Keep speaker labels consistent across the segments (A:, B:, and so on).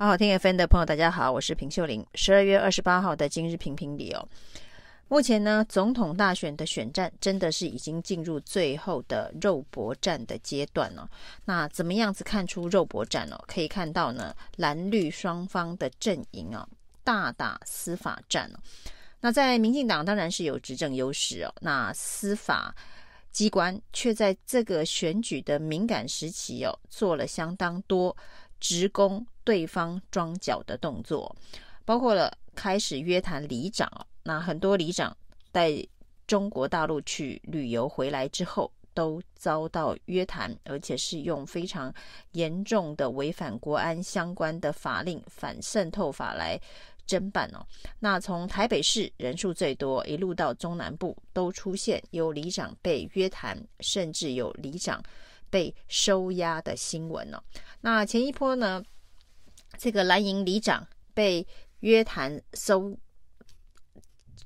A: 好好听 FM 的朋友，大家好，我是平秀玲。十二月二十八号的今日评评理哦，目前呢，总统大选的选战真的是已经进入最后的肉搏战的阶段了。那怎么样子看出肉搏战哦？可以看到呢，蓝绿双方的阵营啊，大打司法战哦。那在民进党当然是有执政优势哦，那司法机关却在这个选举的敏感时期哦，做了相当多直攻对方装脚的动作，包括了开始约谈里长，那很多里长带中国大陆去旅游回来之后，都遭到约谈，而且是用非常严重的违反国安相关的法令反渗透法来侦办哦。那从台北市人数最多，一路到中南部，都出现有里长被约谈，甚至有里长。被收押的新闻哦，那前一波呢，这个蓝营里长被约谈收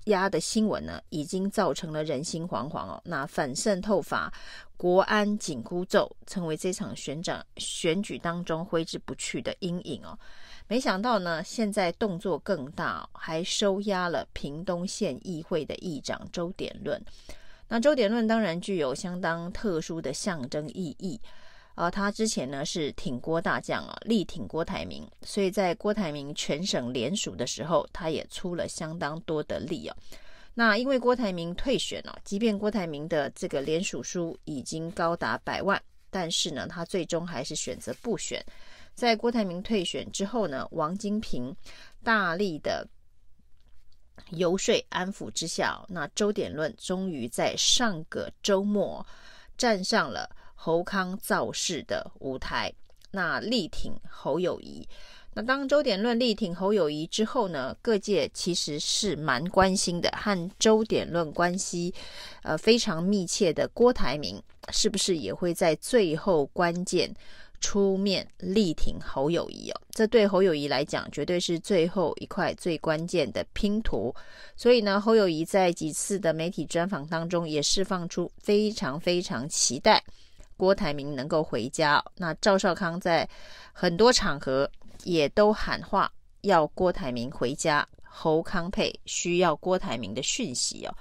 A: 押的新闻呢，已经造成了人心惶惶哦。那反渗透法、国安紧箍咒，成为这场选长选举当中挥之不去的阴影哦。没想到呢，现在动作更大，还收押了屏东县议会的议长周点论。那周点论当然具有相当特殊的象征意义，啊，他之前呢是挺郭大将啊，力挺郭台铭，所以在郭台铭全省联署的时候，他也出了相当多的力啊。那因为郭台铭退选了，即便郭台铭的这个联署书已经高达百万，但是呢，他最终还是选择不选。在郭台铭退选之后呢，王金平大力的。游说安抚之下，那周点论终于在上个周末站上了侯康造势的舞台，那力挺侯友谊。那当周点论力挺侯友谊之后呢，各界其实是蛮关心的，和周点论关系呃非常密切的郭台铭，是不是也会在最后关键出面力挺侯友谊哦，这对侯友谊来讲绝对是最后一块最关键的拼图。所以呢，侯友谊在几次的媒体专访当中也释放出非常非常期待郭台铭能够回家。那赵少康在很多场合也都喊话要郭台铭回家，侯康配需要郭台铭的讯息哦。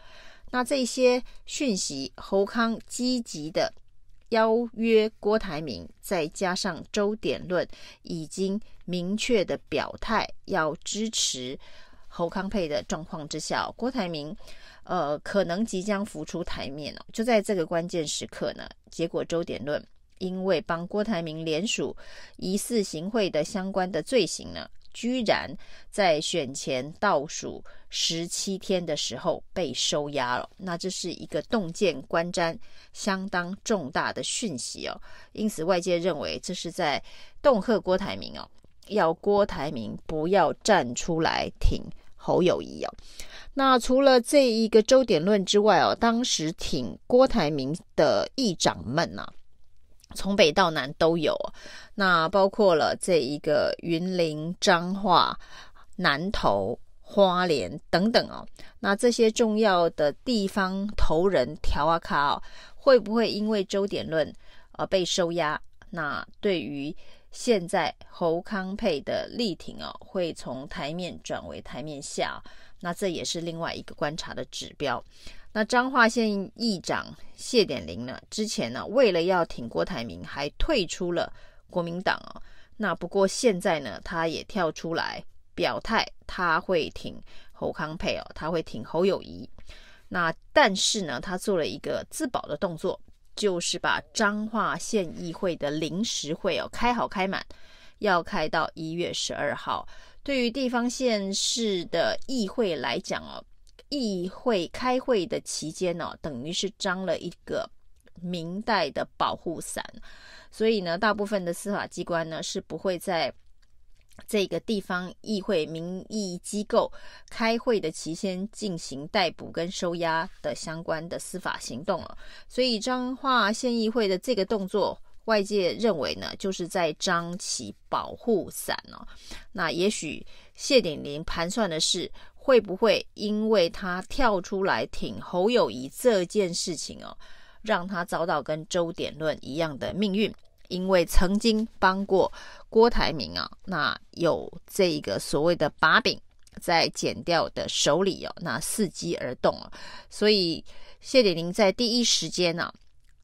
A: 那这些讯息，侯康积极的。邀约郭台铭，再加上周点论已经明确的表态要支持侯康配的状况之下，郭台铭呃可能即将浮出台面哦。就在这个关键时刻呢，结果周点论因为帮郭台铭联署疑似行贿的相关的罪行呢。居然在选前倒数十七天的时候被收押了，那这是一个洞见观瞻相当重大的讯息哦。因此外界认为这是在恫吓郭台铭哦，要郭台铭不要站出来挺侯友宜哦。那除了这一个周点论之外哦，当时挺郭台铭的议长们呐、从北到南都有，那包括了这一个云林、彰化、南投、花莲等等哦。那这些重要的地方头人调啊卡哦，会不会因为周点论而被收押？那对于现在侯康配的力挺哦，会从台面转为台面下，那这也是另外一个观察的指标。那彰化县议长谢点林呢？之前呢，为了要挺郭台铭，还退出了国民党哦。那不过现在呢，他也跳出来表态，他会挺侯康配哦，他会挺侯友宜。那但是呢，他做了一个自保的动作，就是把彰化县议会的临时会哦开好开满，要开到一月十二号。对于地方县市的议会来讲哦。议会开会的期间呢、哦，等于是张了一个明代的保护伞，所以呢，大部分的司法机关呢是不会在这个地方议会民意机构开会的期间进行逮捕跟收押的相关的司法行动了。所以彰化县议会的这个动作，外界认为呢，就是在张起保护伞哦。那也许谢鼎林盘算的是。会不会因为他跳出来挺侯友谊这件事情哦，让他遭到跟周点论一样的命运？因为曾经帮过郭台铭啊，那有这个所谓的把柄在剪掉的手里哦，那伺机而动啊，所以谢点玲在第一时间呢、啊，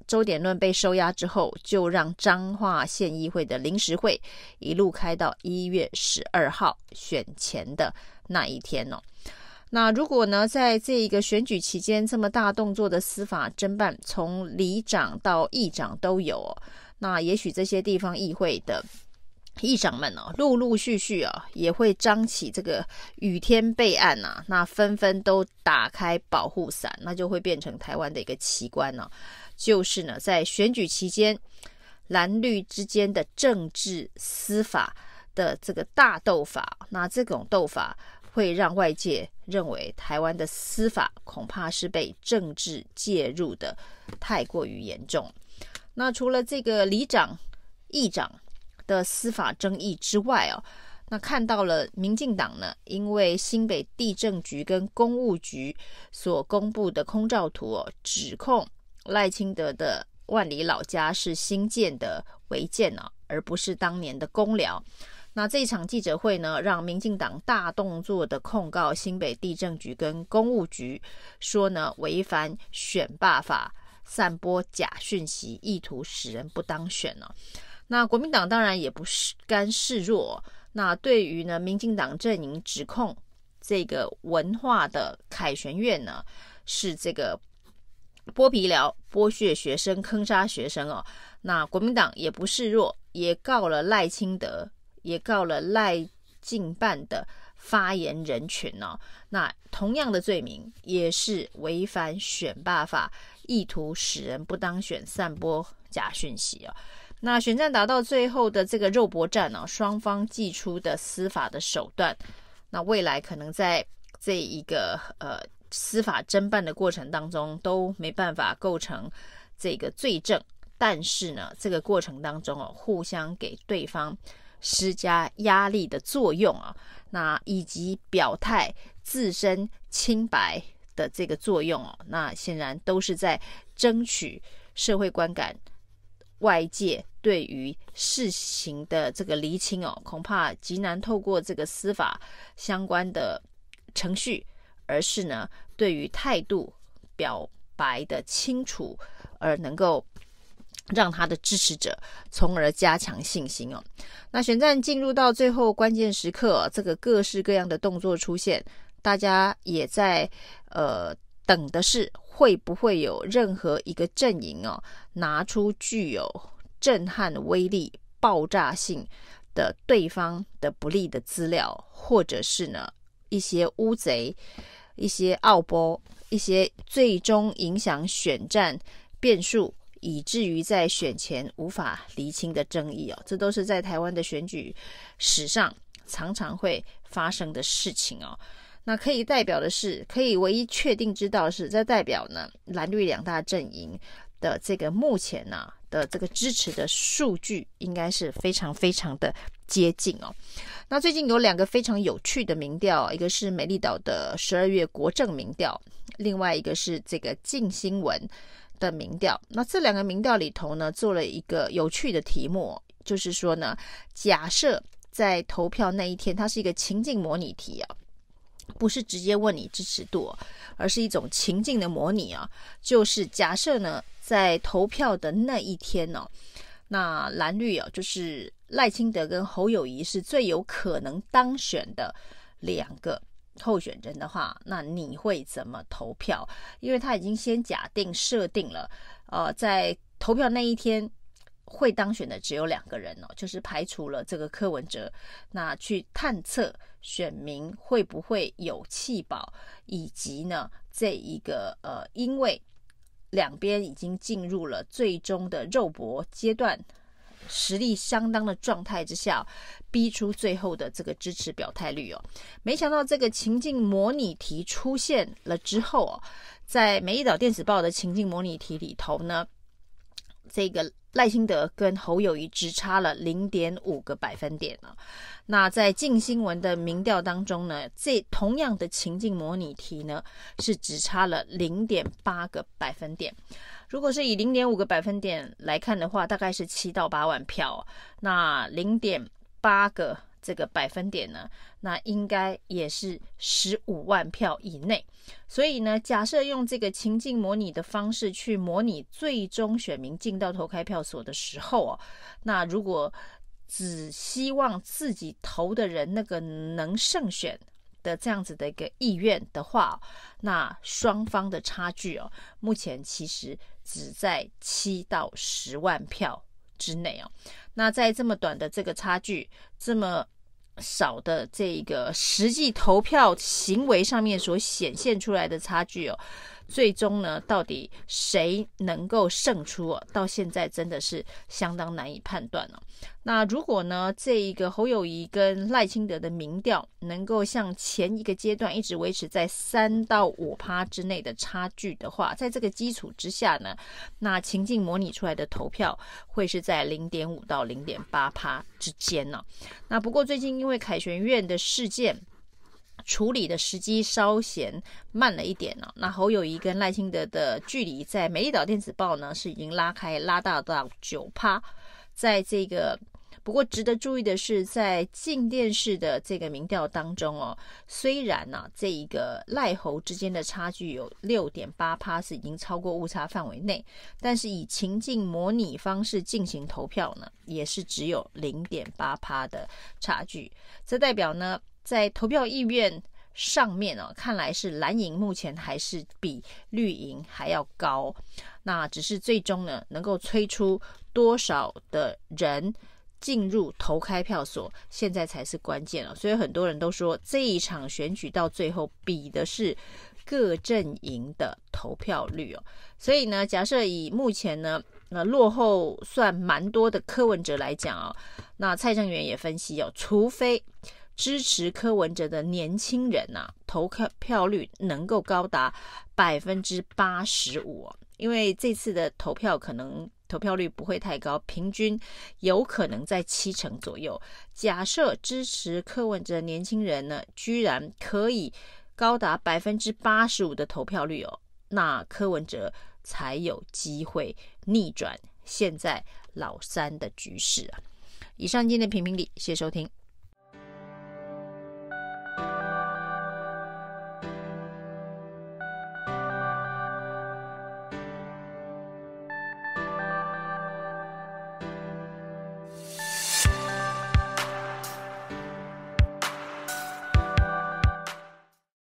A: 周典论被收押之后，就让彰化县议会的临时会一路开到一月十二号选前的那一天哦。那如果呢，在这一个选举期间这么大动作的司法侦办，从里长到议长都有哦，那也许这些地方议会的议长们哦，陆陆续续啊，也会张起这个雨天备案呐，那纷纷都打开保护伞，那就会变成台湾的一个奇观呢，就是呢，在选举期间蓝绿之间的政治司法的这个大斗法，那这种斗法。会让外界认为台湾的司法恐怕是被政治介入的太过于严重。那除了这个里长、议长的司法争议之外哦，那看到了民进党呢，因为新北地政局跟公务局所公布的空照图哦，指控赖清德的万里老家是新建的违建呢，而不是当年的公寮。那这一场记者会呢，让民进党大动作的控告新北地政局跟公务局，说呢违反选罢法，散播假讯息，意图使人不当选呢。那国民党当然也不是甘示弱。那对于呢民进党阵营指控这个文化的凯旋院呢，是这个剥皮寮剥削学生、坑杀学生哦。那国民党也不示弱，也告了赖清德。也告了赖进办的发言人群哦，那同样的罪名也是违反选罢法，意图使人不当选，散播假讯息哦。那选战打到最后的这个肉搏战呢，双方祭出的司法的手段，那未来可能在这一个呃司法侦办的过程当中都没办法构成这个罪证，但是呢，这个过程当中哦，互相给对方。施加压力的作用啊，那以及表态自身清白的这个作用哦，那显然都是在争取社会观感，外界对于事情的这个厘清哦，恐怕极难透过这个司法相关的程序，而是呢，对于态度表白的清楚而能够。让他的支持者从而加强信心哦。那选战进入到最后关键时刻，这个各式各样的动作出现，大家也在呃等的是会不会有任何一个阵营哦拿出具有震撼威力、爆炸性的对方的不利的资料，或者是呢一些乌贼、一些奥波、一些最终影响选战变数。以至于在选前无法厘清的争议哦，这都是在台湾的选举史上常常会发生的事情哦。那可以代表的是，可以唯一确定知道的是，这代表呢蓝绿两大阵营的这个目前呢、的这个支持的数据应该是非常非常的接近哦。那最近有两个非常有趣的民调，一个是美丽岛的十二月国政民调，另外一个是这个镜新闻。的民调，那这两个民调里头呢，做了一个有趣的题目，就是说呢，假设在投票那一天，它是一个情境模拟题啊，不是直接问你支持度，而是一种情境的模拟啊，就是假设呢，在投票的那一天呢，那蓝绿啊，就是赖清德跟侯友谊是最有可能当选的两个。候选人的话，那你会怎么投票？因为他已经先假定设定了，呃，在投票那一天会当选的只有两个人哦，就是排除了这个柯文哲，那去探测选民会不会有弃保，以及呢这一个呃，因为两边已经进入了最终的肉搏阶段。实力相当的状态之下，逼出最后的这个支持表态率哦。没想到这个情境模拟题出现了之后哦，在《美丽岛电子报》的情境模拟题里头呢，这个赖清德跟侯友谊只差了零点五个百分点啊。那在近新闻的民调当中呢，这同样的情境模拟题呢，是只差了零点八个百分点。如果是以零点五个百分点来看的话，大概是七到八万票。那零点八个。这个百分点呢，那应该也是十五万票以内。所以呢，假设用这个情境模拟的方式去模拟最终选民进到投开票所的时候哦，那如果只希望自己投的人那个能胜选的这样子的一个意愿的话，那双方的差距哦，目前其实只在七到十万票之内哦。那在这么短的这个差距，这么少的这个实际投票行为上面所显现出来的差距哦，最终呢，到底谁能够胜出？到现在真的是相当难以判断了。那如果呢，这一个侯友宜跟赖清德的民调能够像前一个阶段一直维持在三到五趴之内的差距的话，在这个基础之下呢，那情境模拟出来的投票会是在零点五到零点八趴之间呢。那不过最近因为凯旋院的事件处理的时机稍嫌慢了一点呢，那侯友宜跟赖清德的距离在美丽岛电子报呢是已经拉开拉大到九趴，在这个。不过，值得注意的是，在静电视的这个民调当中哦，虽然呢、啊，这一个赖侯之间的差距有六点八趴，是已经超过误差范围内，但是以情境模拟方式进行投票呢，也是只有零点八趴的差距。这代表呢，在投票意愿上面哦，看来是蓝营目前还是比绿营还要高。那只是最终呢，能够催出多少的人进入投开票所，现在才是关键了。所以很多人都说，这一场选举到最后比的是各阵营的投票率哦。所以呢，假设以目前呢，那落后算蛮多的柯文哲来讲哦，那蔡正元也分析哦，除非支持柯文哲的年轻人呐，投开票率能够高达百分之八十五，因为这次的投票可能。投票率不会太高，平均有可能在七成左右。假设支持柯文哲的年轻人呢，居然可以高达百分之八十五的投票率哦，那柯文哲才有机会逆转现在老三的局势啊！以上今天的评评理，谢谢收听。